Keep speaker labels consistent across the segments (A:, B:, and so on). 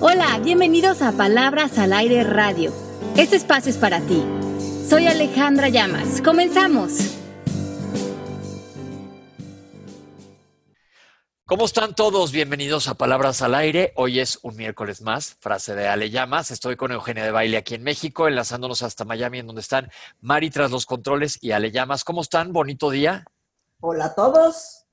A: Hola, bienvenidos a Palabras al Aire Radio. Este espacio es para ti. Soy Alejandra Llamas. Comenzamos.
B: ¿Cómo están todos? Bienvenidos a Palabras al Aire. Hoy es un miércoles más, frase de Ale Llamas. Estoy con Eugenia de Baile aquí en México, enlazándonos hasta Miami, en donde están Mari tras los controles y Ale Llamas. ¿Cómo están? Bonito día.
C: Hola a todos.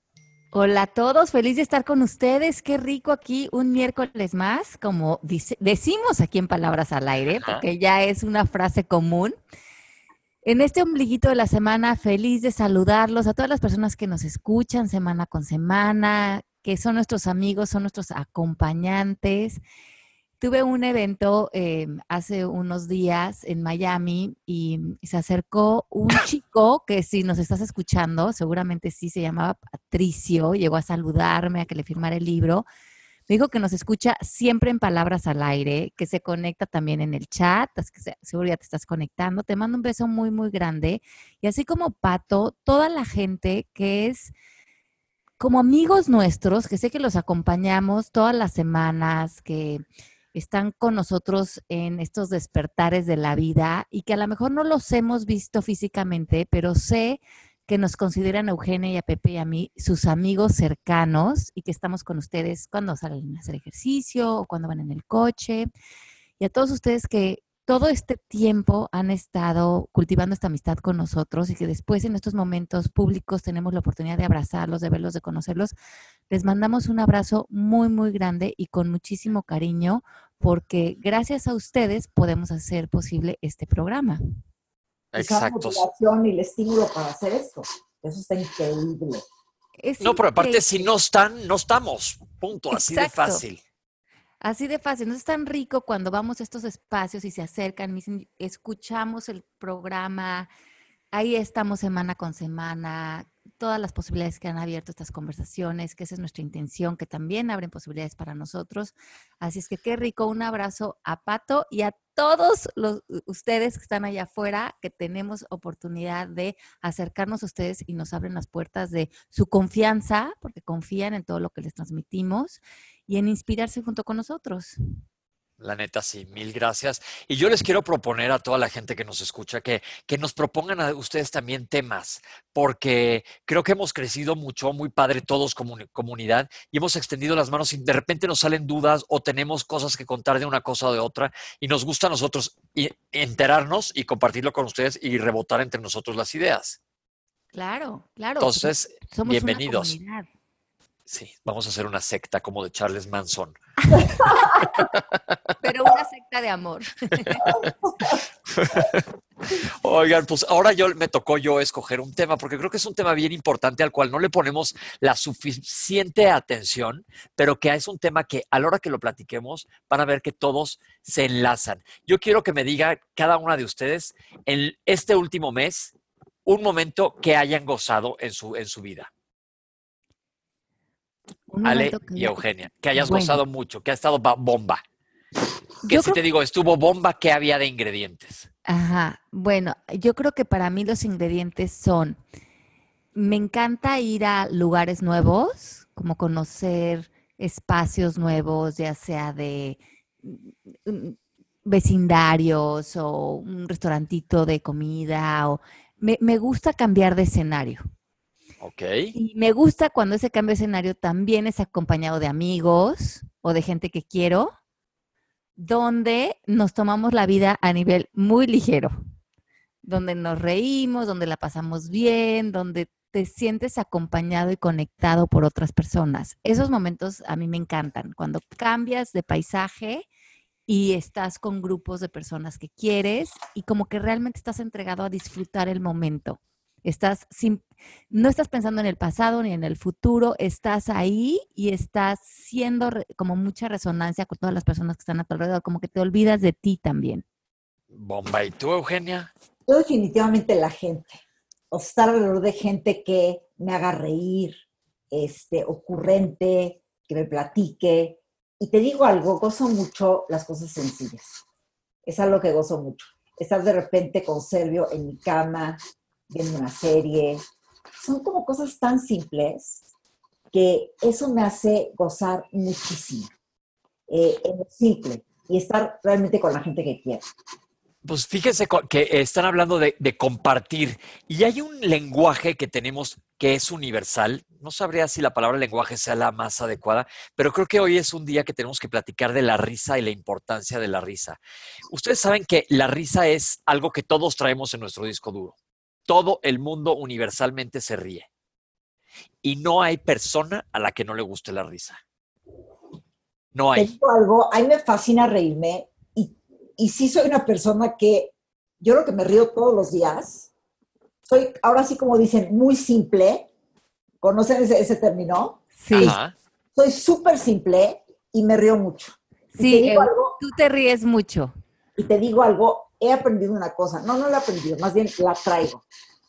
A: Hola a todos, feliz de estar con ustedes. Qué rico aquí un miércoles más, como decimos aquí en Palabras al Aire, porque ya es una frase común. En este ombliguito de la semana, feliz de saludarlos a todas las personas que nos escuchan semana con semana, que son nuestros amigos, son nuestros acompañantes. Tuve un evento em, hace unos días en Miami y se acercó un chico que si nos estás escuchando, seguramente sí se llamaba Patricio, llegó a saludarme, a que le firmara el libro. Me dijo que nos escucha siempre en palabras al aire, que se conecta también en el chat, que seguro ya te estás conectando. Te mando un beso muy, muy grande. Y así como Pato, toda la gente que es como amigos nuestros, que sé que los acompañamos todas las semanas, que están con nosotros en estos despertares de la vida y que a lo mejor no los hemos visto físicamente, pero sé que nos consideran a Eugenia y a Pepe y a mí sus amigos cercanos y que estamos con ustedes cuando salen a hacer ejercicio o cuando van en el coche. Y a todos ustedes que todo este tiempo han estado cultivando esta amistad con nosotros y que después en estos momentos públicos tenemos la oportunidad de abrazarlos, de verlos, de conocerlos, les mandamos un abrazo muy, muy grande y con muchísimo cariño porque gracias a ustedes podemos hacer posible este programa.
C: Exacto. La motivación y el estímulo para hacer esto. Eso está increíble.
B: no, pero aparte, si no están, no estamos. Punto. Así de fácil.
A: Así de fácil. No es tan rico cuando vamos a estos espacios y se acercan, escuchamos el programa, ahí estamos semana con semana, todas las posibilidades que han abierto estas conversaciones, que esa es nuestra intención, que también abren posibilidades para nosotros. Así es que qué rico, un abrazo a Pato y a todos los, ustedes que están allá afuera, que tenemos oportunidad de acercarnos a ustedes y nos abren las puertas de su confianza, porque confían en todo lo que les transmitimos y en inspirarse junto con nosotros.
B: La neta, sí, mil gracias. Y yo les quiero proponer a toda la gente que nos escucha que, que nos propongan a ustedes también temas, porque creo que hemos crecido mucho, muy padre todos como comunidad, y hemos extendido las manos y de repente nos salen dudas o tenemos cosas que contar de una cosa o de otra, y nos gusta a nosotros enterarnos y compartirlo con ustedes y rebotar entre nosotros las ideas.
A: Claro, claro.
B: Entonces, bienvenidos. Sí, vamos a hacer una secta como de Charles Manson.
A: Pero una secta de amor.
B: Oigan, pues ahora yo me tocó yo escoger un tema, porque creo que es un tema bien importante al cual no le ponemos la suficiente atención, pero que es un tema que a la hora que lo platiquemos van a ver que todos se enlazan. Yo quiero que me diga cada una de ustedes en este último mes un momento que hayan gozado en su, en su vida. Ale y Eugenia, que hayas gozado mucho, que ha estado bomba. Que si te digo, estuvo bomba, ¿qué había de ingredientes?
A: Ajá, bueno, yo creo que para mí los ingredientes son, me encanta ir a lugares nuevos, como conocer espacios nuevos, ya sea de mm, mm, vecindarios o un restaurantito de comida, o me, me gusta cambiar de escenario. Y me gusta cuando ese cambio de escenario también es acompañado de amigos o de gente que quiero, donde nos tomamos la vida a nivel muy ligero, donde nos reímos, donde la pasamos bien, donde te sientes acompañado y conectado por otras personas. Esos momentos a mí me encantan, cuando cambias de paisaje y estás con grupos de personas que quieres y como que realmente estás entregado a disfrutar el momento. Estás sin, no estás pensando en el pasado ni en el futuro, estás ahí y estás siendo como mucha resonancia con todas las personas que están a tu alrededor, como que te olvidas de ti también.
B: Bomba, ¿y tú, Eugenia?
C: Yo definitivamente la gente. O estar alrededor de gente que me haga reír, este, ocurrente, que me platique. Y te digo algo, gozo mucho las cosas sencillas. Es algo que gozo mucho. Estar de repente con Servio en mi cama, viendo una serie. Son como cosas tan simples que eso me hace gozar muchísimo. eh, en lo simple y estar realmente con la gente que quiere.
B: Pues fíjense que están hablando de, compartir y hay un lenguaje que tenemos que es universal. No sabría si la palabra lenguaje sea la más adecuada, pero creo que hoy es un día que tenemos que platicar de la risa y la importancia de la risa. Ustedes saben que la risa es algo que todos traemos en nuestro disco duro. Todo el mundo universalmente se ríe. Y no hay persona a la que no le guste la risa. No hay.
C: algo, a mí me fascina reírme y sí soy una persona que yo creo que me río todos los días. Soy, ahora sí como dicen, muy simple. ¿Conocen ese, término?
A: Sí.
C: Soy súper simple y me río mucho.
A: Sí, eh, tú te ríes mucho.
C: Y te digo algo, he aprendido una cosa. No, no la he aprendido, más bien la traigo.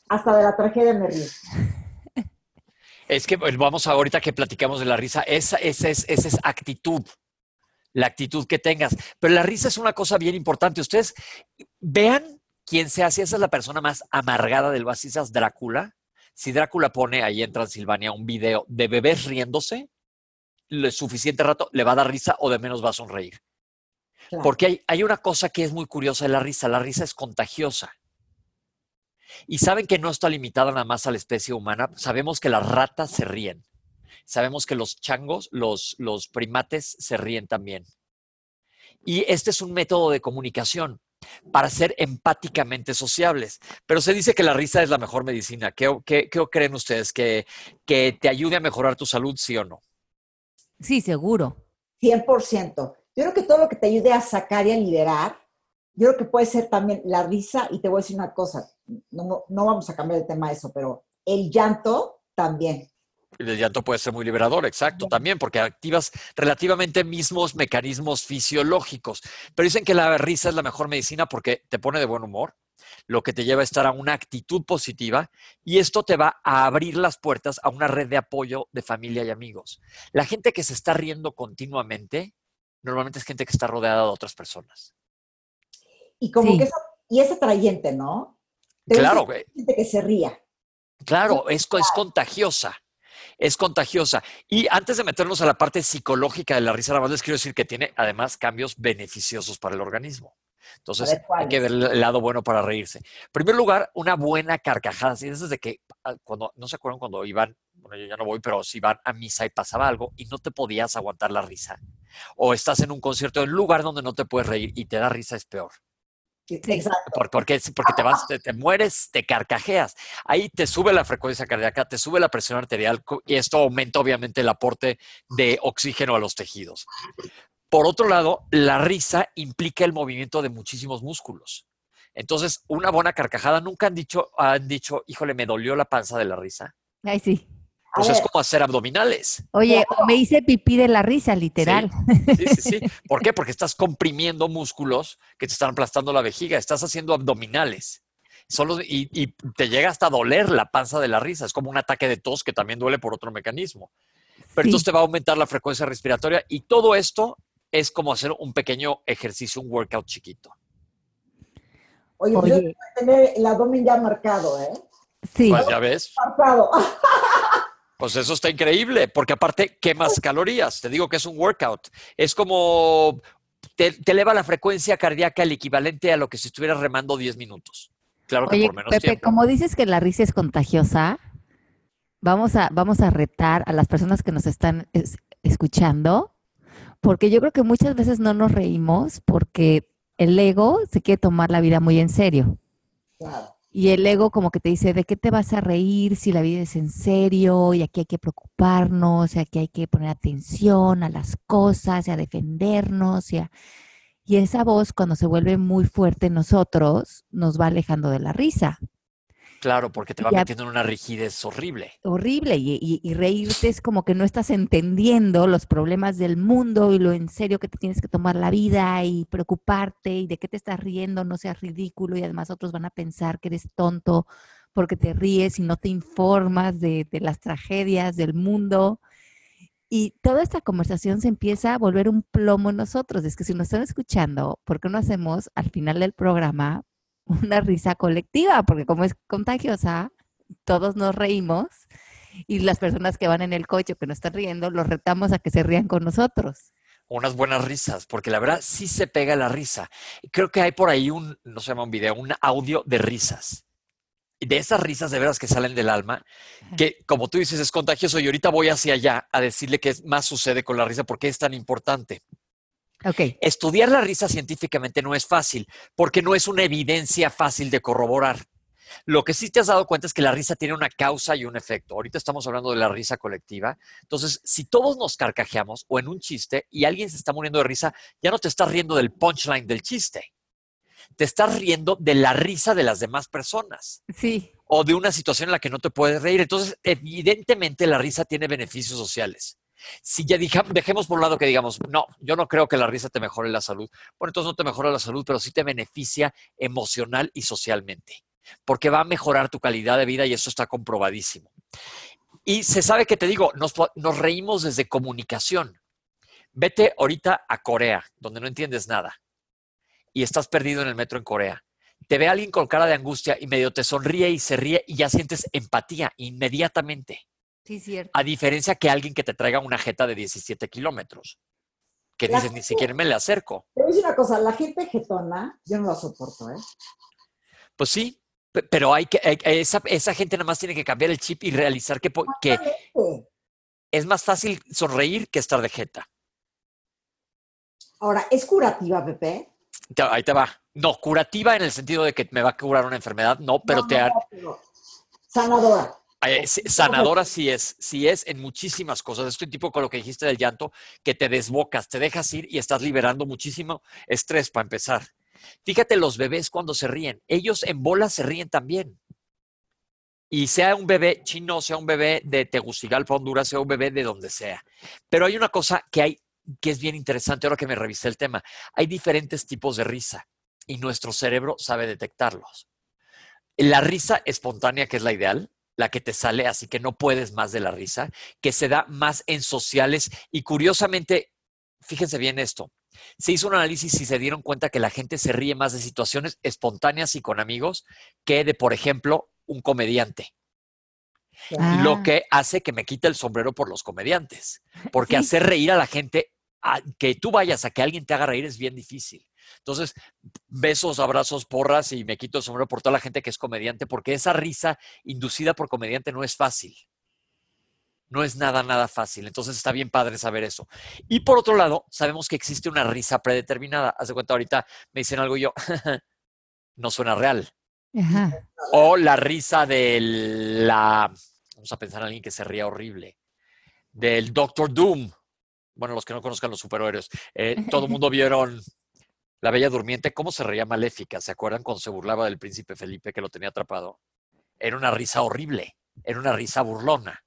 C: Hasta de la tragedia me río.
B: Es que vamos ahorita que platicamos de la risa, esa, esa, es, esa es actitud la actitud que tengas. Pero la risa es una cosa bien importante. Ustedes vean quién se hace, esa es la persona más amargada del es Drácula. Si Drácula pone ahí en Transilvania un video de bebés riéndose, lo suficiente rato le va a dar risa o de menos va a sonreír. Porque hay, hay una cosa que es muy curiosa de la risa. La risa es contagiosa. Y saben que no está limitada nada más a la especie humana. Sabemos que las ratas se ríen. Sabemos que los changos, los, los primates se ríen también. Y este es un método de comunicación para ser empáticamente sociables. Pero se dice que la risa es la mejor medicina. ¿Qué, qué, creen ustedes? ¿Que, ¿Que te ayude a mejorar tu salud, sí o no?
A: Sí, seguro.
C: 100%. Yo creo que todo lo que te ayude a sacar y a liberar, yo creo que puede ser también la risa. Y te voy a decir una cosa, no, no vamos a cambiar el tema de eso, pero el llanto también.
B: El llanto puede ser muy liberador, exacto, también, porque activas relativamente mismos mecanismos fisiológicos. Pero dicen que la risa es la mejor medicina porque te pone de buen humor, lo que te lleva a estar a una actitud positiva y esto te va a abrir las puertas a una red de apoyo de familia y amigos. La gente que se está riendo continuamente, normalmente es gente que está rodeada de otras personas.
C: Y como que es, y es atrayente, ¿no?
B: claro,
C: Gente que se ría.
B: Claro, es, es contagiosa es contagiosa. Y antes de meternos a la parte psicológica de la risa, nada más les quiero decir que tiene además cambios beneficiosos para el organismo. Entonces, hay que ver el lado bueno para reírse. En primer lugar, una buena carcajada. ¿sí? Desde que, ah, cuando, no se acuerdan cuando iban, bueno, yo ya no voy, pero si iban a misa y pasaba algo y no te podías aguantar la risa. O estás en un concierto en un lugar donde no te puedes reír y te da risa, es peor.
C: Exacto.
B: Porque, porque te vas, te, mueres, te carcajeas. Ahí te sube la frecuencia cardíaca, te sube la presión arterial y esto aumenta obviamente el aporte de oxígeno a los tejidos. Por otro lado, la risa implica el movimiento de muchísimos músculos. Entonces, una buena carcajada, nunca han dicho, han dicho, híjole, me dolió la panza de la risa.
A: Ay, sí.
B: Pues es como hacer abdominales.
A: Oye, me hice pipí de la risa, literal.
B: Sí, sí, sí, ¿Por qué? Porque estás comprimiendo músculos que te están aplastando la vejiga, estás haciendo abdominales. Solo, y, y, te llega hasta doler la panza de la risa. Es como un ataque de tos que también duele por otro mecanismo. Pero entonces te va a aumentar la frecuencia respiratoria y todo esto es como hacer un pequeño ejercicio, un workout chiquito.
C: Oye, pues Oye. Yo tener el abdomen ya marcado, ¿eh?
A: Sí.
B: Pues ya ves.
C: Marcado.
B: Pues eso está increíble, porque aparte quemas calorías. Te digo que es un workout. Es como te, eleva la frecuencia cardíaca el equivalente a lo que si estuvieras remando 10 minutos. Claro que por menos
A: Pepe, como dices que la risa es contagiosa, vamos a, vamos a retar a las personas que nos están escuchando, porque yo creo que muchas veces no nos reímos porque el ego se quiere tomar la vida muy en serio. Claro. Y el ego como que te dice, ¿de qué te vas a reír si la vida es en serio? Y aquí hay que preocuparnos, y aquí hay que poner atención a las cosas, y a defendernos. Y, y esa voz cuando se vuelve muy fuerte en nosotros, nos va alejando de la risa.
B: Claro, porque te va metiendo en una rigidez horrible.
A: Horrible, y, reírte es como que no estás entendiendo los problemas del mundo y lo en serio que te tienes que tomar la vida y preocuparte y de qué te estás riendo, no seas ridículo y además otros van a pensar que eres tonto porque te ríes y no te informas de, de las tragedias del mundo. Y toda esta conversación se empieza a volver un plomo en nosotros. Es que si nos están escuchando, ¿por qué no hacemos al final del programa una risa colectiva, porque como es contagiosa, todos nos reímos y las personas que van en el coche o que no están riendo, los retamos a que se rían con nosotros.
B: unas buenas risas, porque la verdad sí se pega la risa. Creo que hay por ahí un, no se llama un video, un audio de risas. De esas risas de veras que salen del alma, que como tú dices es contagioso y ahorita voy hacia allá a decirle qué más sucede con la risa, porque es tan importante.
A: Okay.
B: Estudiar la risa científicamente no es fácil, porque no es una evidencia fácil de corroborar. Lo que sí te has dado cuenta es que la risa tiene una causa y un efecto. Ahorita estamos hablando de la risa colectiva. Entonces, si todos nos carcajeamos o en un chiste y alguien se está muriendo de risa, ya no te estás riendo del punchline del chiste. Te estás riendo de la risa de las demás personas.
A: Sí.
B: O de una situación en la que no te puedes reír. Entonces, evidentemente la risa tiene beneficios sociales. Si ya dejemos por un lado que digamos, no, yo no creo que la risa te mejore la salud. Bueno, entonces no te mejora la salud, pero sí te beneficia emocional y socialmente porque va a mejorar tu calidad de vida y eso está comprobadísimo. Y se sabe que te digo, nos, reímos desde comunicación. Vete ahorita a Corea, donde no entiendes nada, y estás perdido en el metro en Corea. Te ve alguien con cara de angustia y medio te sonríe y se ríe y ya sientes empatía inmediatamente.
A: Sí, cierto.
B: A diferencia que alguien que te traiga una jeta de 17 kilómetros, que dices, ni siquiera me le acerco.
C: A decir una cosa, la gente jetona, yo no la soporto, ¿eh?
B: Pues sí, pero hay que, esa, esa, gente nada más tiene que cambiar el chip y realizar que, que es más fácil sonreír que estar de jeta.
C: Ahora, ¿es curativa, Pepe?
B: Ahí te va. No, curativa en el sentido de que me va a curar una enfermedad, no, pero te...
C: sanadora.
B: Sanadora sí es, sí es en muchísimas cosas. Estoy tipo con lo que dijiste del llanto, que te desbocas, te dejas ir y estás liberando muchísimo estrés para empezar. Fíjate los bebés cuando se ríen, ellos en bola se ríen también. Y sea un bebé chino, sea un bebé de Tegucigalpa, Honduras, sea un bebé de donde sea. Pero hay una cosa que hay que es bien interesante ahora que me revisé el tema. Hay diferentes tipos de risa y nuestro cerebro sabe detectarlos. La risa espontánea, que es la ideal, la que te sale, así que no puedes más de la risa, que se da más en sociales y curiosamente, fíjense bien esto, se hizo un análisis y se dieron cuenta que la gente se ríe más de situaciones espontáneas y con amigos que de, por ejemplo, un comediante. Lo que hace que me quite el sombrero por los comediantes. Porque hacer reír a la gente, que tú vayas a que alguien te haga reír es bien difícil. Entonces, besos, abrazos, porras y me quito el sombrero por toda la gente que es comediante, porque esa risa inducida por comediante no es fácil. No es nada, nada fácil. Entonces está bien padre saber eso. Y por otro lado, sabemos que existe una risa predeterminada. Haz de cuenta, ahorita me dicen algo y yo, no suena real. O la risa de la, vamos a pensar en alguien que se ría horrible, del Doctor Doom. Bueno, los que no conozcan los superhéroes, eh, todo el mundo vieron La Bella Durmiente, cómo se reía maléfica. ¿Se acuerdan cuando se burlaba del príncipe Felipe que lo tenía atrapado? Era una risa horrible, era una risa burlona.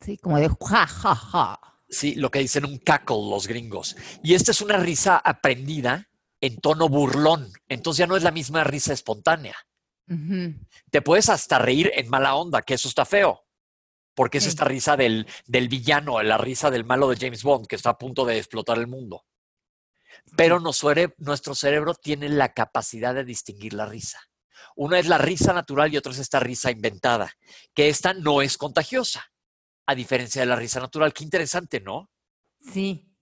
A: Sí, como de ja, ja, ja.
B: Sí, lo que dicen un cackle los gringos. Y esta es una risa aprendida en tono burlón. Entonces ya no es la misma risa espontánea. Te puedes hasta reír en mala onda, que eso está feo. Porque es esta risa del, del villano, la risa del malo de James Bond, que está a punto de explotar el mundo. Pero nuestro cerebro tiene la capacidad de distinguir la risa. Una es la risa natural y otra es esta risa inventada, que esta no es contagiosa a diferencia de la risa natural. Qué interesante, ¿no?
A: Sí.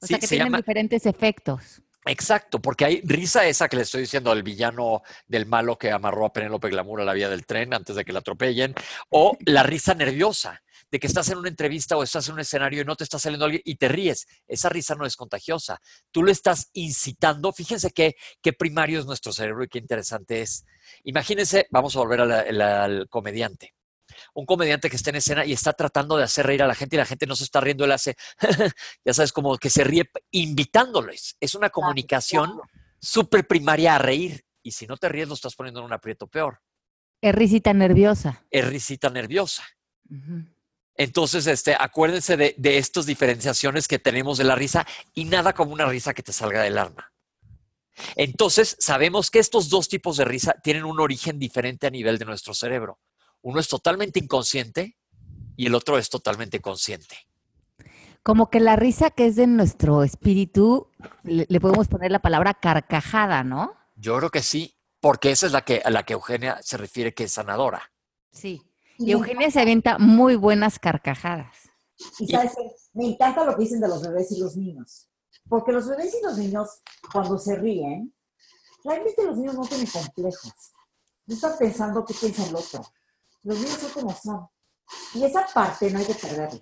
A: O sea que tienen diferentes efectos.
B: Exacto, porque hay risa esa que le estoy diciendo al villano del malo que amarró a Penélope Glamour a la vía del tren antes de que la atropellen, o la risa nerviosa de que estás en una entrevista o estás en un escenario y no te está saliendo alguien y te ríes. Esa risa no es contagiosa. Tú lo estás incitando. Fíjense qué, qué primario es nuestro cerebro y qué interesante es. Imagínense, vamos a volver al comediante un comediante que está en escena y está tratando de hacer reír a la gente y la gente no se está riendo, él hace, ya sabes, como que se ríe invitándoles. Es una comunicación súper primaria a reír. Y si no te ríes, lo estás poniendo en un aprieto peor.
A: Es risita nerviosa.
B: Es risita nerviosa. Entonces, este, acuérdense de, de estas diferenciaciones que tenemos de la risa y nada como una risa que te salga del alma. Entonces, sabemos que estos dos tipos de risa tienen un origen diferente a nivel de nuestro cerebro. Uno es totalmente inconsciente y el otro es totalmente consciente.
A: Como que la risa que es de nuestro espíritu, le, podemos poner la palabra carcajada, ¿no?
B: Yo creo que sí, porque esa es la que, a la que Eugenia se refiere que es sanadora.
A: Sí. Y Eugenia se avienta muy buenas carcajadas.
C: Y sabes, me encanta lo que dicen de los bebés y los niños. Porque los bebés y los niños, cuando se ríen, realmente los niños no tienen complejos. No están pensando qué piensa el otro. Los niños son como son. Y esa parte no hay que perderla.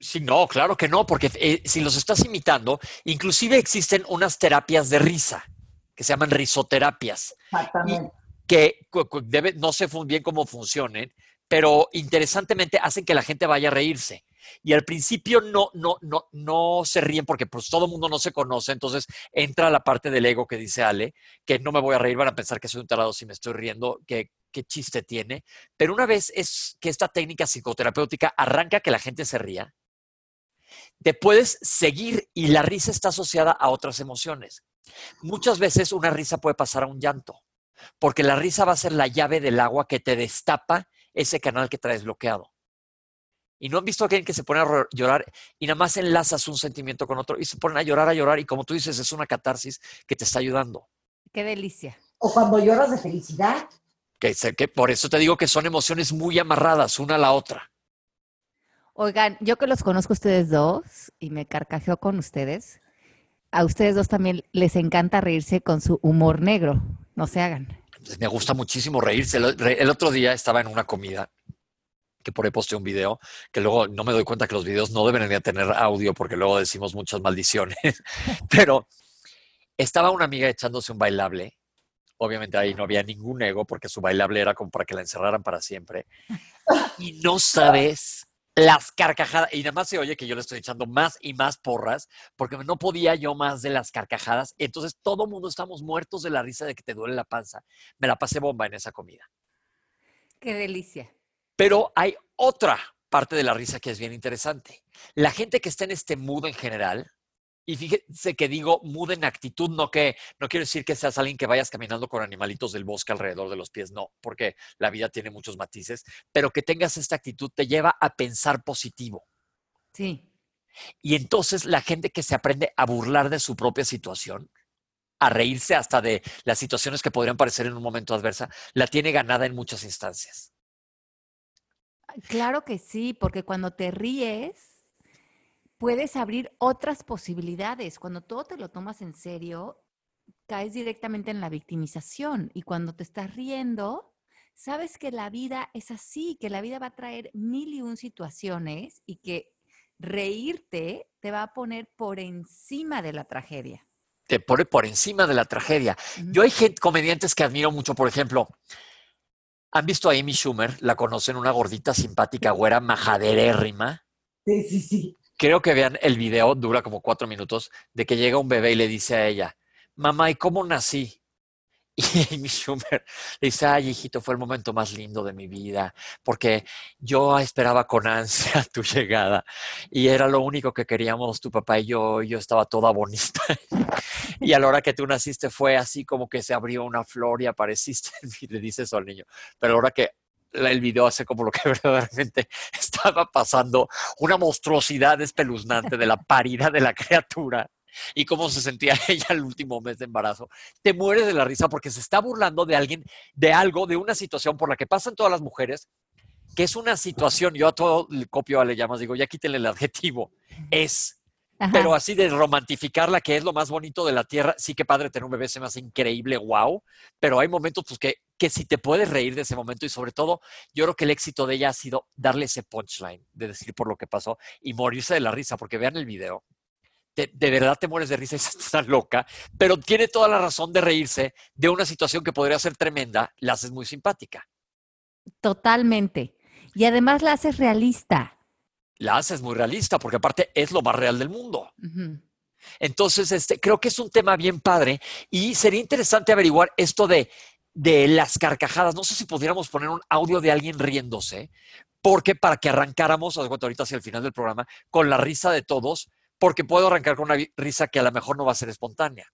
B: Sí, no, claro que no, porque eh, si los estás imitando, inclusive existen unas terapias de risa que se llaman risoterapias.
C: Exactamente.
B: Que no sé bien cómo funcionen, pero interesantemente hacen que la gente vaya a reírse. Y al principio no, no, no, no se ríen porque pues todo el mundo no se conoce, entonces entra la parte del ego que dice Ale, que no me voy a reír, van a pensar que soy un tarado si me estoy riendo, que qué chiste tiene. Pero una vez es que esta técnica psicoterapéutica arranca que la gente se ría, te puedes seguir y la risa está asociada a otras emociones. Muchas veces una risa puede pasar a un llanto, porque la risa va a ser la llave del agua que te destapa ese canal que traes bloqueado. Y no han visto a alguien que se pone a llorar y nada más enlazas un sentimiento con otro y se ponen a llorar, a llorar y como tú dices, es una catarsis que te está ayudando.
A: Qué delicia.
C: O cuando lloras de felicidad.
B: Que, que por eso te digo que son emociones muy amarradas una a la otra.
A: Oigan, yo que los conozco a ustedes dos y me carcajeo con ustedes, a ustedes dos también les encanta reírse con su humor negro. No se hagan.
B: Me gusta muchísimo reírse. El, otro día estaba en una comida que por ahí posteé un video, que luego no me doy cuenta que los videos no deberían tener audio porque luego decimos muchas maldiciones, pero estaba una amiga echándose un bailable. Obviamente ahí no había ningún ego porque su bailable era como para que la encerraran para siempre. Y no sabes las carcajadas, y nada más se oye que yo le estoy echando más y más porras, porque no podía yo más de las carcajadas. Entonces todo el mundo estamos muertos de la risa de que te duele la panza. Me la pasé bomba en esa comida.
A: Qué delicia.
B: Pero hay otra parte de la risa que es bien interesante. La gente que está en este mood en general, y fíjense que digo mood en actitud, no que no quiero decir que seas alguien que vayas caminando con animalitos del bosque alrededor de los pies, no, porque la vida tiene muchos matices, pero que tengas esta actitud te lleva a pensar positivo.
A: Sí.
B: Y entonces la gente que se aprende a burlar de su propia situación, a reírse hasta de las situaciones que podrían parecer en un momento adversa, la tiene ganada en muchas instancias.
A: Claro que sí, porque cuando te ríes, puedes abrir otras posibilidades. Cuando todo te lo tomas en serio, caes directamente en la victimización y cuando te estás riendo, sabes que la vida es así, que la vida va a traer mil y un situaciones y que reírte te va a poner por encima de la tragedia.
B: Te pone por encima de la tragedia. Yo hay gente, comediantes que admiro mucho, por ejemplo, ¿han visto a Amy Schumer? La conocen, una gordita simpática, güera, majaderérrima.
C: Sí, sí, sí
B: creo que vean el video, dura como cuatro minutos, de que llega un bebé y le dice a ella, mamá, ¿y cómo nací? Y Amy Schumer le dice, ay, hijito, fue el momento más lindo de mi vida, porque yo esperaba con ansia tu llegada y era lo único que queríamos tu papá y yo, y yo estaba toda bonita. Y a la hora que tú naciste fue así como que se abrió una flor y apareciste, y le dice eso al niño. Pero a la hora que el video hace como lo que verdaderamente estaba pasando, una monstruosidad espeluznante de la parida de la criatura y cómo se sentía ella el último mes de embarazo. Te mueres de la risa porque se está burlando de alguien, de algo, de una situación por la que pasan todas las mujeres, que es una situación, yo a todo el copio a le llamas, digo, ya quítenle el adjetivo, es pero así de romantificarla, que es lo más bonito de la tierra, sí que padre tener un bebé se me hace increíble, wow, pero hay momentos pues que, que si te puedes reír de ese momento y sobre todo yo creo que el éxito de ella ha sido darle ese punchline, de decir por lo que pasó y morirse de la risa, porque vean el video, de, verdad te mueres de risa y estás loca, pero tiene toda la razón de reírse de una situación que podría ser tremenda, la haces muy simpática.
A: Totalmente. Y además la haces realista
B: la haces muy realista, porque aparte es lo más real del mundo. Entonces, este, creo que es un tema bien padre y sería interesante averiguar esto de, de las carcajadas. No sé si pudiéramos poner un audio de alguien riéndose, porque para que arrancáramos, ahorita hacia el final del programa, con la risa de todos, porque puedo arrancar con una risa que a lo mejor no va a ser espontánea.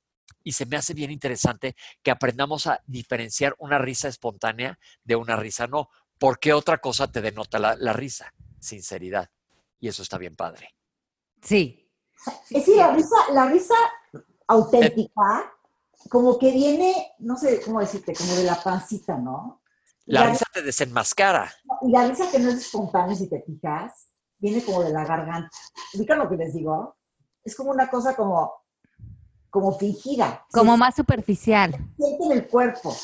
B: Y se me hace bien interesante que aprendamos a diferenciar una risa espontánea de una risa no. porque otra cosa te denota la risa? Sinceridad y eso está bien padre.
A: Sí.
C: Es decir, la risa, la risa auténtica, como que viene, no sé cómo decirte, como de la pancita, ¿no?
B: La, risa te desenmascara.
C: Y la risa que no es espontánea, si te fijas, viene como de la garganta. ¿Ubican lo que les digo? es como una cosa como, como fingida.
A: Como más superficial.
C: Siente en el cuerpo.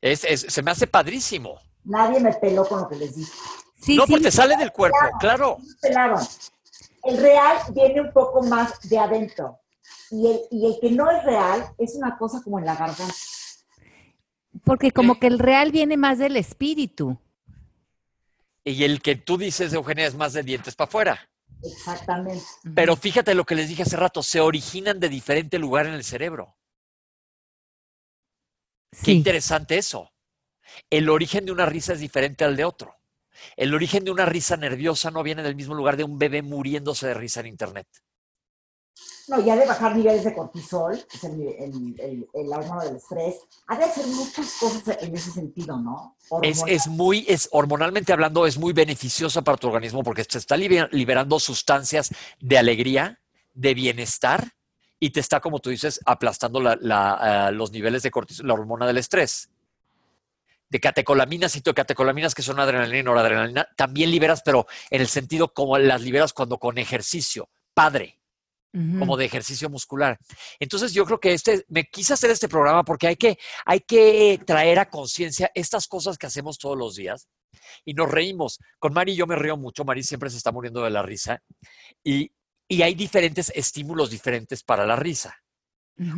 B: es, se me hace padrísimo.
C: Nadie me peló con lo que les dije.
B: Sí, no, porque sale del cuerpo, claro.
C: El real viene un poco más de adentro. Y el, y el que no es real es una cosa como en la garganta.
A: Porque como que el real viene más del espíritu.
B: Y el que tú dices, Eugenia, es más de dientes para afuera.
C: Exactamente.
B: Pero fíjate lo que les dije hace rato, se originan de diferente lugar en el cerebro. Qué interesante eso. El origen de una risa es diferente al de otro. El origen de una risa nerviosa no viene del mismo lugar de un bebé muriéndose de risa en Internet.
C: No, ya de bajar niveles de cortisol, es el, el, el, hormona del estrés, ha de hacer muchas cosas en ese sentido, ¿no?
B: Es, es, muy, es hormonalmente hablando, es muy beneficiosa para tu organismo porque te está liberando sustancias de alegría, de bienestar y te está, como tú dices, aplastando la, los niveles de cortisol, la hormona del estrés. De catecolaminas y catecolaminas que son adrenalina y noradrenalina, también liberas, pero en el sentido como las liberas cuando con ejercicio. Padre como de ejercicio muscular. Entonces yo creo que este, me quise hacer este programa porque hay que, hay que traer a conciencia estas cosas que hacemos todos los días y nos reímos. Con Mari yo me río mucho, Mari siempre se está muriendo de la risa y, hay diferentes estímulos diferentes para la risa.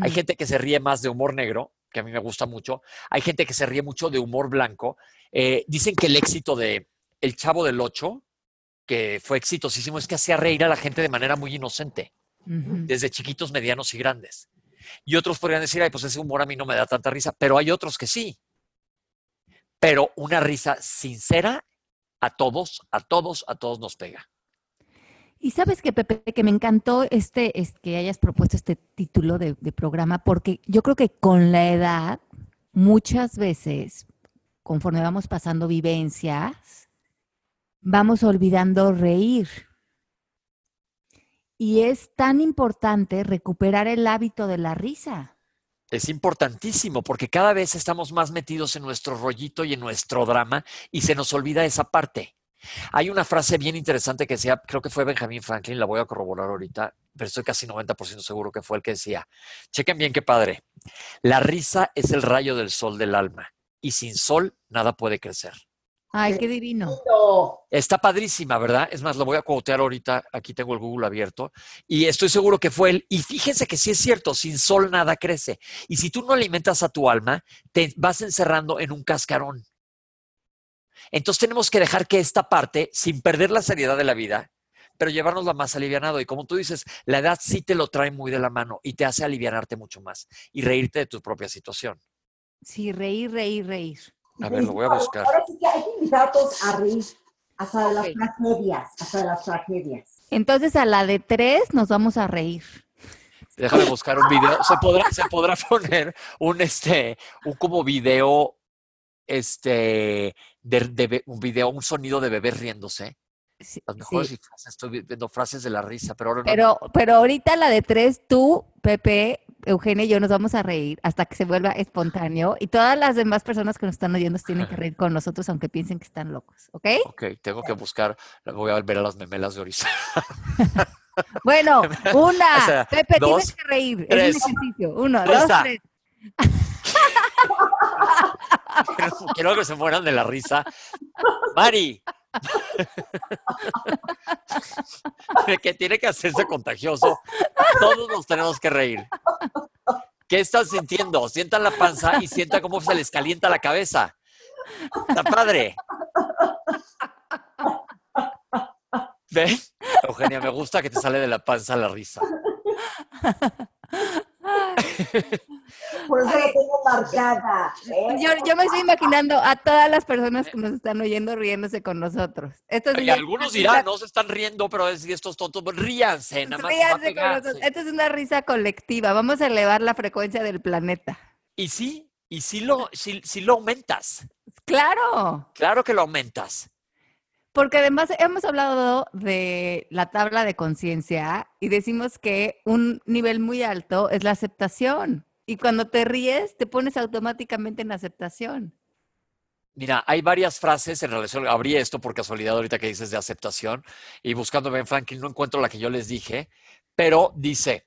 B: Hay gente que se ríe más de humor negro, que a mí me gusta mucho. Hay gente que se ríe mucho de humor blanco. Eh, dicen que el éxito de El Chavo del Ocho, que fue exitosísimo, es que hacía reír a la gente de manera muy inocente desde chiquitos, medianos y grandes. Y otros podrían decir, ay, pues ese humor a mí no me da tanta risa, pero hay otros que sí. Pero una risa sincera a todos, a todos, a todos nos pega.
A: Y sabes que, Pepe, que me encantó este, es que hayas propuesto este título de, de programa, porque yo creo que con la edad, muchas veces, conforme vamos pasando vivencias, vamos olvidando reír. Y es tan importante recuperar el hábito de la risa.
B: Es importantísimo porque cada vez estamos más metidos en nuestro rollito y en nuestro drama y se nos olvida esa parte. Hay una frase bien interesante que decía, creo que fue Benjamin Franklin, la voy a corroborar ahorita, pero estoy casi 90% seguro que fue el que decía, chequen bien qué padre, la risa es el rayo del sol del alma y sin sol nada puede crecer.
A: Ay, qué divino.
B: Está padrísima, ¿verdad? Es más, lo voy a quotear ahorita. Aquí tengo el Google abierto. Y estoy seguro que fue él. Y fíjense que sí es cierto, sin sol nada crece. Y si tú no alimentas a tu alma, te vas encerrando en un cascarón. Entonces tenemos que dejar que esta parte, sin perder la seriedad de la vida, pero llevárnosla más alivianado. Y como tú dices, la edad sí te lo trae muy de la mano y te hace alivianarte mucho más y reírte de tu propia situación.
A: Sí, reír, reír, reír.
B: A ver, lo voy a buscar.
C: Ahora sí que hay que invitar a todos a reír, hasta de las tragedias, hasta de las tragedias.
A: Entonces a la de tres nos vamos a reír.
B: Déjame buscar un video. Se podrá, se podrá poner un este, un como video, este, de, un video, un sonido de bebés riéndose. Las mejores frases, estoy viendo frases de la risa, pero ahora no.
A: Pero, pero ahorita la de tres, tú, Pepe, Eugenia y yo nos vamos a reír hasta que se vuelva espontáneo y todas las demás personas que nos están oyendo tienen que reír con nosotros aunque piensen que están locos, ¿ok?
B: Ok, tengo que buscar, voy a ver a las memelas de Orisa.
A: bueno, una, Pepe, tienes que reír, es un ejercicio. Uno, dos, tres.
B: quiero que se mueran de la risa. Mari, que tiene que hacerse contagioso. Todos nos tenemos que reír. ¿Qué están sintiendo? Sientan la panza y sientan cómo se les calienta la cabeza. Está padre. ¿Ven? Eugenia, me gusta que te sale de la panza la risa.
C: Por eso la tengo marcada. ¿eh?
A: Yo, me estoy imaginando a todas las personas que nos están oyendo riéndose con nosotros.
B: y algunos dirán, no se están riendo, pero es estos tontos, pues ríanse, nada más.
A: Ríanse con nosotros. Esto es una risa colectiva. Vamos a elevar la frecuencia del planeta.
B: Y sí, y sí lo, sí, sí lo aumentas.
A: Claro.
B: Claro que lo aumentas.
A: Porque además hemos hablado de la tabla de conciencia y decimos que un nivel muy alto es la aceptación. Y cuando te ríes, te pones automáticamente en aceptación.
B: Mira, hay varias frases en relación, abrí esto por casualidad ahorita que dices de aceptación y buscando Ben Franklin no encuentro la que yo les dije, pero dice,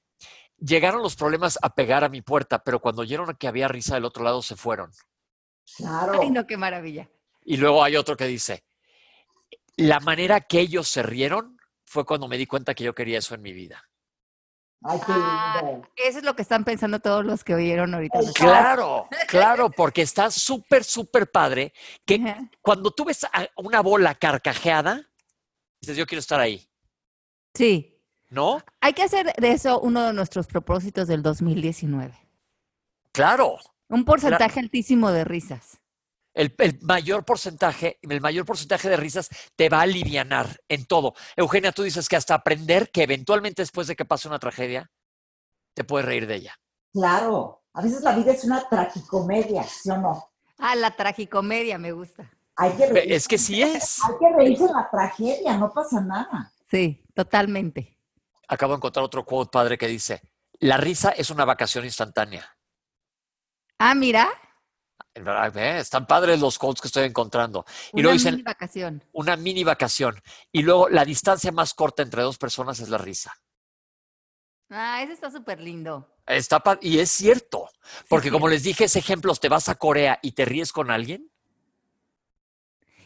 B: llegaron los problemas a pegar a mi puerta, pero cuando oyeron que había risa del otro lado se fueron.
C: Claro.
A: Ay, no, qué maravilla.
B: Y luego hay otro que dice, la manera que ellos se rieron fue cuando me di cuenta que yo quería eso en mi vida.
C: Ay, qué
A: Ah. Eso es lo que están pensando todos los que oyeron ahorita.
B: Claro, claro, porque está súper, súper padre que
A: Ajá.
B: cuando tú ves a una bola carcajeada, dices, yo quiero estar ahí,
A: Sí.
B: ¿no?
A: Hay que hacer de eso uno de nuestros propósitos del 2019.
B: Claro.
A: Un porcentaje altísimo de risas.
B: El, el mayor porcentaje, el mayor porcentaje de risas te va a alivianar en todo. Eugenia, tú dices que hasta aprender que eventualmente después de que pase una tragedia, te puedes reír de ella.
C: Claro. A veces la vida es una tragicomedia, ¿sí o no?
A: Ah, la tragicomedia me gusta.
C: Hay que reírse.
B: Es que sí es.
C: Hay que reírse en la tragedia, no pasa nada.
A: Sí, totalmente.
B: Acabo de encontrar otro quote padre que dice, la risa es una vacación instantánea.
A: Ah, mira.
B: ¿Eh? Están padres los quotes que estoy encontrando. Y
A: Una
B: luego dicen,
A: mini vacación.
B: una mini vacación. Y luego la distancia más corta entre dos personas es la risa.
A: Ah, ese está súper lindo.
B: Está pa- y es cierto, porque
A: sí.
B: como les dije, ese ejemplo, te vas a Corea y te ríes con alguien,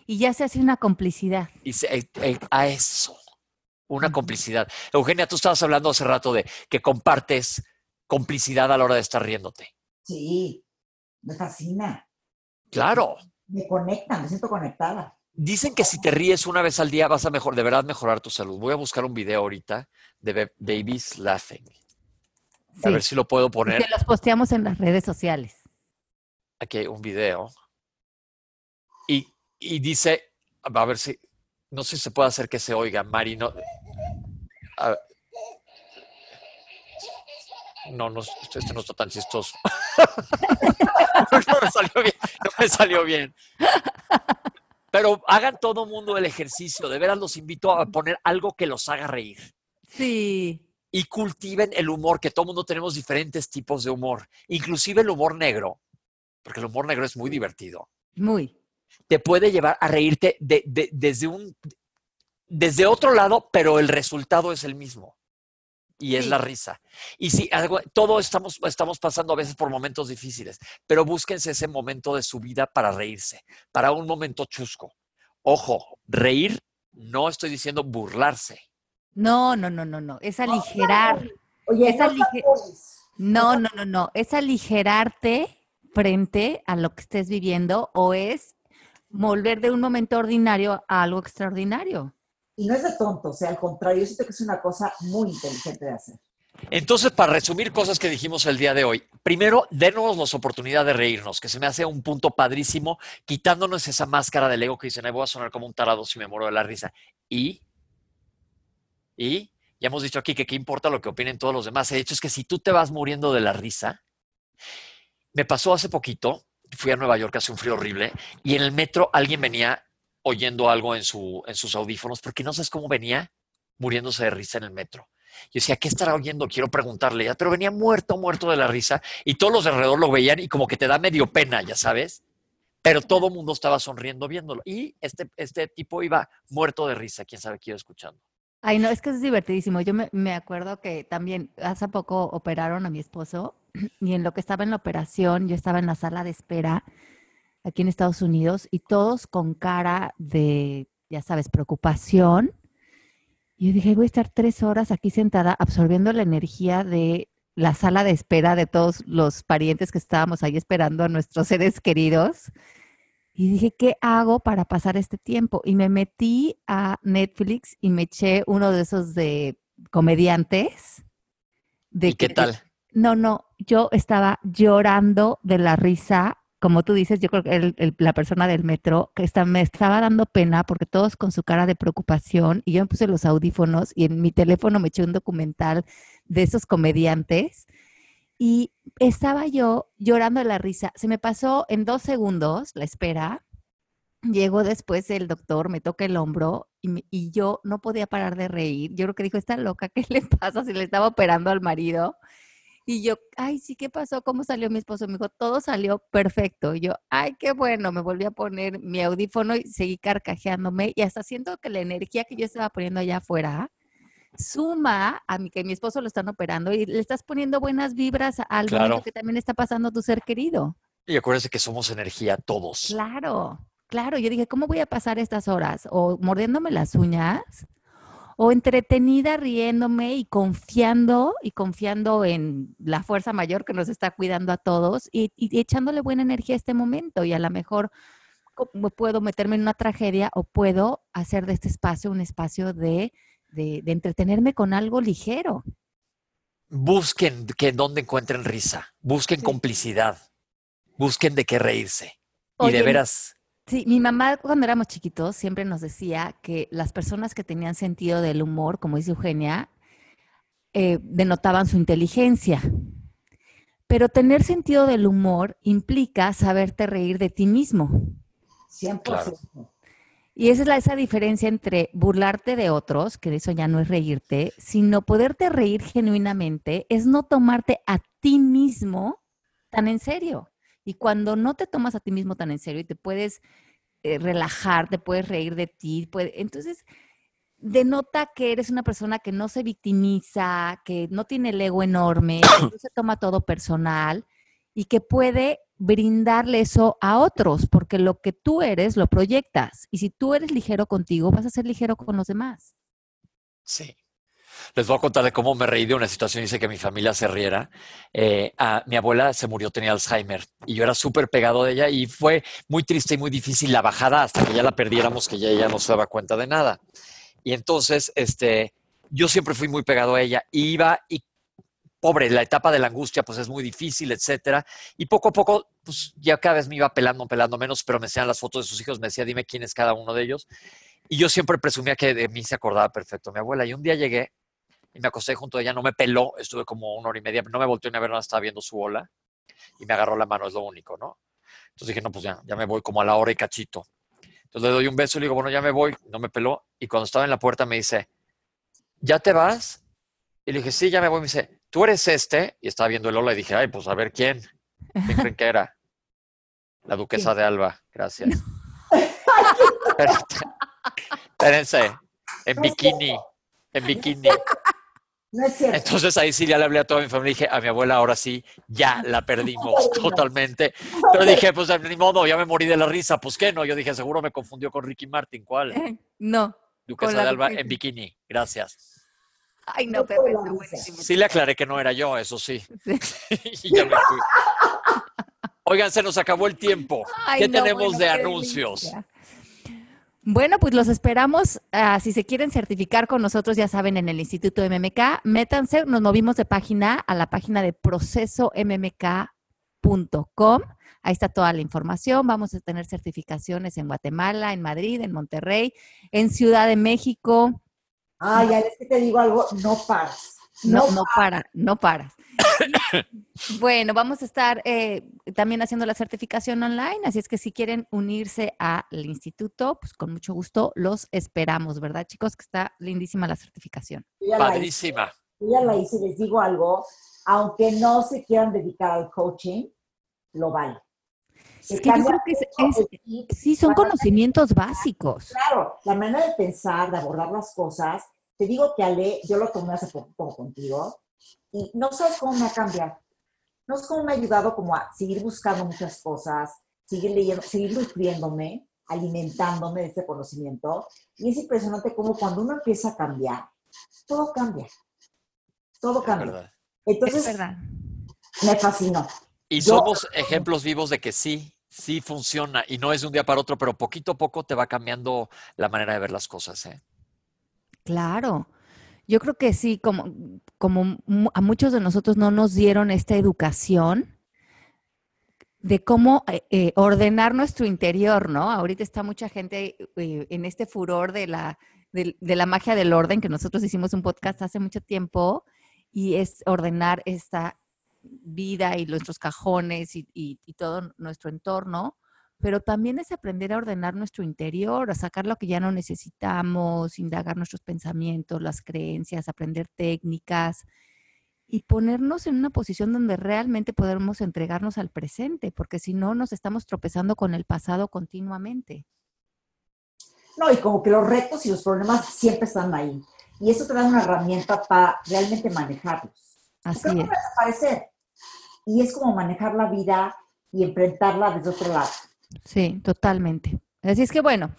A: Y ya se hace una complicidad.
B: y se- eh, eh, a eso, una complicidad. Eugenia, tú estabas hablando hace rato de que compartes complicidad a la hora de estar riéndote.
C: Sí, me fascina.
B: Claro.
C: Me conecta, me siento conectada.
B: Dicen que si te ríes una vez al día vas a mejor, de verdad mejorar tu salud. Voy a buscar un video ahorita de babies laughing. A ver si lo puedo
A: Y
B: poner.
A: que los posteamos en las redes sociales.
B: Aquí hay un video. Y, y dice, a ver si, no sé si se puede hacer que se oiga, Mari, no. a ver. No, no, este este no está tan chistoso. no me salió bien, no me salió bien. Pero hagan todo mundo el ejercicio, de veras los invito a poner algo que los haga reír.
A: Sí.
B: y cultiven el humor, que todo mundo tenemos diferentes tipos de humor, inclusive el humor negro, porque el humor negro es muy divertido.
A: Muy.
B: Te puede llevar a reírte de- de- desde un desde otro lado, pero el resultado es el mismo. Y es
A: Sí.
B: la risa. Y sí, algo, todo estamos, estamos pasando a veces por momentos difíciles, pero búsquense ese momento de su vida para reírse, para un momento chusco. Ojo, reír, no estoy diciendo burlarse.
A: No, no, no, no, no. Es aligerar.
C: Oye,
A: lige-
C: sabores.
A: No, no, no, no. Es aligerarte frente a lo que estés viviendo o es volver de un momento ordinario a algo extraordinario.
C: Y no es de tonto, o sea, al contrario, yo siento que es una cosa muy inteligente de hacer.
B: Entonces, para resumir cosas que dijimos el día de hoy, primero, denos la oportunidad de reírnos, que se me hace un punto padrísimo, quitándonos esa máscara del ego que dicen, "Ay, voy a sonar como un tarado si me muero de la risa. Y, y, ya hemos dicho aquí que qué importa lo que opinen todos los demás. El hecho es que si tú te vas muriendo de la risa, me pasó hace poquito, fui a Nueva York, hace un frío horrible, y en el metro alguien venía oyendo algo en, su, en sus audífonos, porque no sabes cómo venía muriéndose de risa en el metro. Yo decía, ¿qué estará oyendo? Quiero preguntarle, ya, pero venía muerto, muerto de la risa y todos los de alrededor lo veían y como que te da medio pena, ya sabes. Pero todo el mundo estaba sonriendo viéndolo y este, este tipo iba muerto de risa, quién sabe qué iba escuchando.
A: Ay, no, es que es divertidísimo. Yo me, me acuerdo que también hace poco operaron a mi esposo y en lo que estaba en la operación, yo estaba en la sala de espera aquí en Estados Unidos y todos con cara de, ya sabes, preocupación. Y yo dije, voy a estar tres horas aquí sentada absorbiendo la energía de la sala de espera de todos los parientes que estábamos ahí esperando a nuestros seres queridos. Y dije, ¿qué hago para pasar este tiempo? Y me metí a Netflix y me eché uno de esos de comediantes. De
B: ¿Y qué
A: que-
B: tal?
A: No, no, yo estaba llorando de la risa. Como tú dices, yo creo que el- el- la persona del metro que me estaba dando pena porque todos con su cara de preocupación y yo me puse los audífonos y en mi teléfono me eché un documental de esos comediantes y estaba yo llorando de la risa. Se me pasó en dos segundos la espera. Llegó después el doctor, me toca el hombro y, me- y yo no podía parar de reír. Yo creo que dijo, está loca, ¿qué le pasa si le estaba operando al marido? Y yo, ay, sí, ¿qué pasó? ¿Cómo salió mi esposo? Me dijo, todo salió perfecto. Y yo, ay, qué bueno, me volví a poner mi audífono y seguí carcajeándome y hasta siento que la energía que yo estaba poniendo allá afuera suma a mi que mi esposo lo están operando y le estás poniendo buenas vibras al momento que también está pasando tu ser querido.
B: Y acuérdense que somos energía todos.
A: Claro, claro. Yo dije, ¿cómo voy a pasar estas horas? O mordiéndome las uñas o entretenida riéndome y confiando y confiando en la fuerza mayor que nos está cuidando a todos y, echándole buena energía a este momento y a lo mejor puedo meterme en una tragedia o puedo hacer de este espacio un espacio de, entretenerme con algo ligero.
B: Busquen que donde encuentren risa, busquen complicidad, busquen de qué reírse. y de veras,
A: Sí, mi mamá cuando éramos chiquitos siempre nos decía que las personas que tenían sentido del humor, como dice Eugenia, eh, denotaban su inteligencia. Pero tener sentido del humor implica saberte reír de ti mismo.
C: 100%.
A: Y esa es la, esa diferencia entre burlarte de otros, que eso ya no es reírte, sino poderte reír genuinamente, es no tomarte a ti mismo tan en serio. Y cuando no te tomas a ti mismo tan en serio y te puedes eh, relajar, te puedes reír de ti, entonces denota que eres una persona que no se victimiza, que no tiene el ego enorme, que no se toma todo personal y que puede brindarle eso a otros, porque lo que tú eres lo proyectas. Y si tú eres ligero contigo, vas a ser ligero con los demás.
B: Sí. Les voy a contar de cómo me reí de una situación, hice que mi familia se riera. Eh, mi abuela se murió, tenía Alzheimer, y yo era súper pegado de ella y fue muy triste y muy difícil la bajada hasta que ya la perdiéramos, que ya ella no se daba cuenta de nada. Y entonces, este, yo siempre fui muy pegado a ella, iba y pobre, la etapa de la angustia pues es muy difícil, etcétera. Y poco a poco, pues ya cada vez me iba pelando, pelando menos, pero me hacían las fotos de sus hijos, me decía, dime quién es cada uno de ellos. Y yo siempre presumía que de mí se acordaba perfecto mi abuela. Y un día llegué y me acosté junto a ella, no me peló, estuve como una hora y media, no me volteó ni a ver, nada, estaba viendo su ola y me agarró la mano, es lo único, ¿no? Entonces dije, no, pues ya, ya me voy como a la hora y cachito. Entonces le doy un beso y le digo, bueno, ya me voy, no me peló. Y cuando estaba en la puerta me dice, ¿ya te vas? Y le dije, sí, ya me voy. Me dice, ¿tú eres este? Y estaba viendo el ola y dije, ay, pues a ver quién. ¿Quién creen que era? La duquesa de Alba, gracias. Espérense, en bikini, en bikini. Entonces ahí sí ya le hablé a toda mi familia y dije, a mi abuela ahora sí, ya la perdimos totalmente. Pero dije, pues ni modo, ya me morí de la risa, pues qué no. Yo dije, seguro me confundió con Ricky Martin, ¿cuál?
A: No.
B: Duquesa de Alba en bikini, gracias.
A: Ay, no, Pepe,
B: Sí le aclaré que no era yo, eso sí. y ya me fui. Oigan, se nos acabó el tiempo. ¿Qué tenemos de anuncios?
A: Bueno, pues los esperamos. Ah, si se quieren certificar con nosotros, ya saben, en el Instituto MMK, métanse, nos movimos de página a la página de procesommk.com. Ahí está toda la información. Vamos a tener certificaciones en Guatemala, en Madrid, en Monterrey, en Ciudad de México.
C: Ay, es que te digo algo, no paras.
A: No, no, para, no paras. bueno, vamos a estar eh, también haciendo la certificación online, así es que si quieren unirse al instituto, pues con mucho gusto los esperamos, ¿verdad, chicos? Que está lindísima la certificación.
B: Padrísima.
C: Yo ya la hice, les digo algo, aunque no se quieran dedicar al coaching, lo vale.
A: Es que yo creo que es, sí, son conocimientos básicos.
C: Claro, la manera de pensar, de abordar las cosas. Te digo que Ale, yo lo tomé hace poco contigo, y no sabes cómo me ha cambiado. No sé cómo me ha ayudado como a seguir buscando muchas cosas, seguir leyendo, seguir nutriéndome, alimentándome de ese conocimiento. Y es impresionante cómo cuando uno empieza a cambiar, todo cambia. Todo cambia. Entonces, me fascinó.
B: Y somos ejemplos vivos de que sí, sí funciona. Y no es de un día para otro, pero poquito a poco te va cambiando la manera de ver las cosas. ¿eh?
A: Claro. Yo creo que sí, como, como a muchos de nosotros no nos dieron esta educación de cómo eh, eh, ordenar nuestro interior, ¿no? Ahorita está mucha gente eh, en este furor de la, de, la magia del orden, que nosotros hicimos un podcast hace mucho tiempo, y es ordenar esta vida y nuestros cajones y, y todo nuestro entorno pero también es aprender a ordenar nuestro interior, a sacar lo que ya no necesitamos, indagar nuestros pensamientos, las creencias, aprender técnicas. y ponernos en una posición donde realmente podemos entregarnos al presente, porque si no nos estamos tropezando con el pasado continuamente.
C: No, y como que los retos y los problemas siempre están ahí. Y eso te da una herramienta para realmente manejarlos.
A: Así es.
C: desaparecer. Y es como manejar la vida y enfrentarla desde otro lado.
A: Sí, totalmente. Así es que bueno,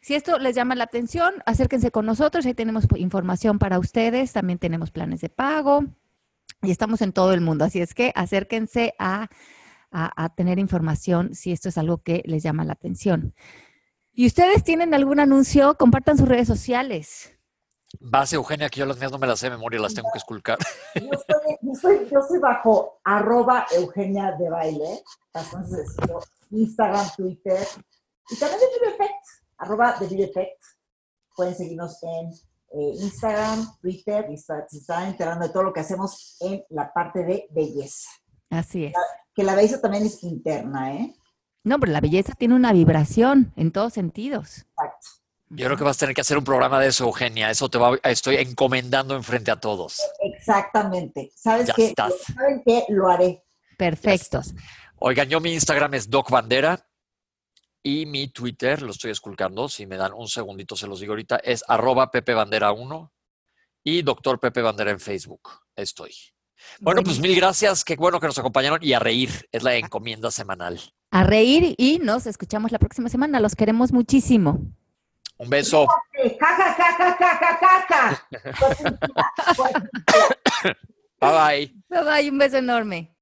A: si esto les llama la atención, acérquense con nosotros, ahí tenemos información para ustedes, también tenemos planes de pago y estamos en todo el mundo. Así es que acérquense a, a, a tener información si esto es algo que les llama la atención. ¿Y ustedes tienen algún anuncio? Compartan sus redes sociales.
B: Base, Eugenia, que yo las mías no me las sé de memoria, las tengo que esculcar.
C: Yo estoy, yo estoy, bajo arroba Eugenia de baile. Entonces, Instagram, Twitter y también de Video Effect, arroba de Video Effect. Pueden seguirnos en eh, Instagram, Twitter y se están enterando de todo lo que hacemos en la parte de belleza.
A: Así es.
C: que la belleza también es interna, ¿eh?
A: No, pero la belleza tiene una vibración en todos sentidos.
C: Exacto.
B: Yo creo que vas a tener que hacer un programa de eso, Eugenia. Eso te va, estoy encomendando enfrente a todos.
C: Exactamente. ¿Sabes
B: Ya
C: qué?
B: estás.
C: ¿Saben qué? Lo haré.
A: Perfecto.
B: Oigan, yo mi Instagram es Doc Bandera y mi Twitter, lo estoy esculcando, si me dan un segundito se los digo ahorita, es arroba Pepe Bandera 1 y Doctor Pepe Bandera en Facebook. Estoy. Bueno, pues mil gracias, qué bueno que nos acompañaron y a reír, es la encomienda semanal.
A: A reír y nos escuchamos la próxima semana. Los queremos muchísimo.
B: Un beso. Bye bye.
A: Bye bye, un beso enorme.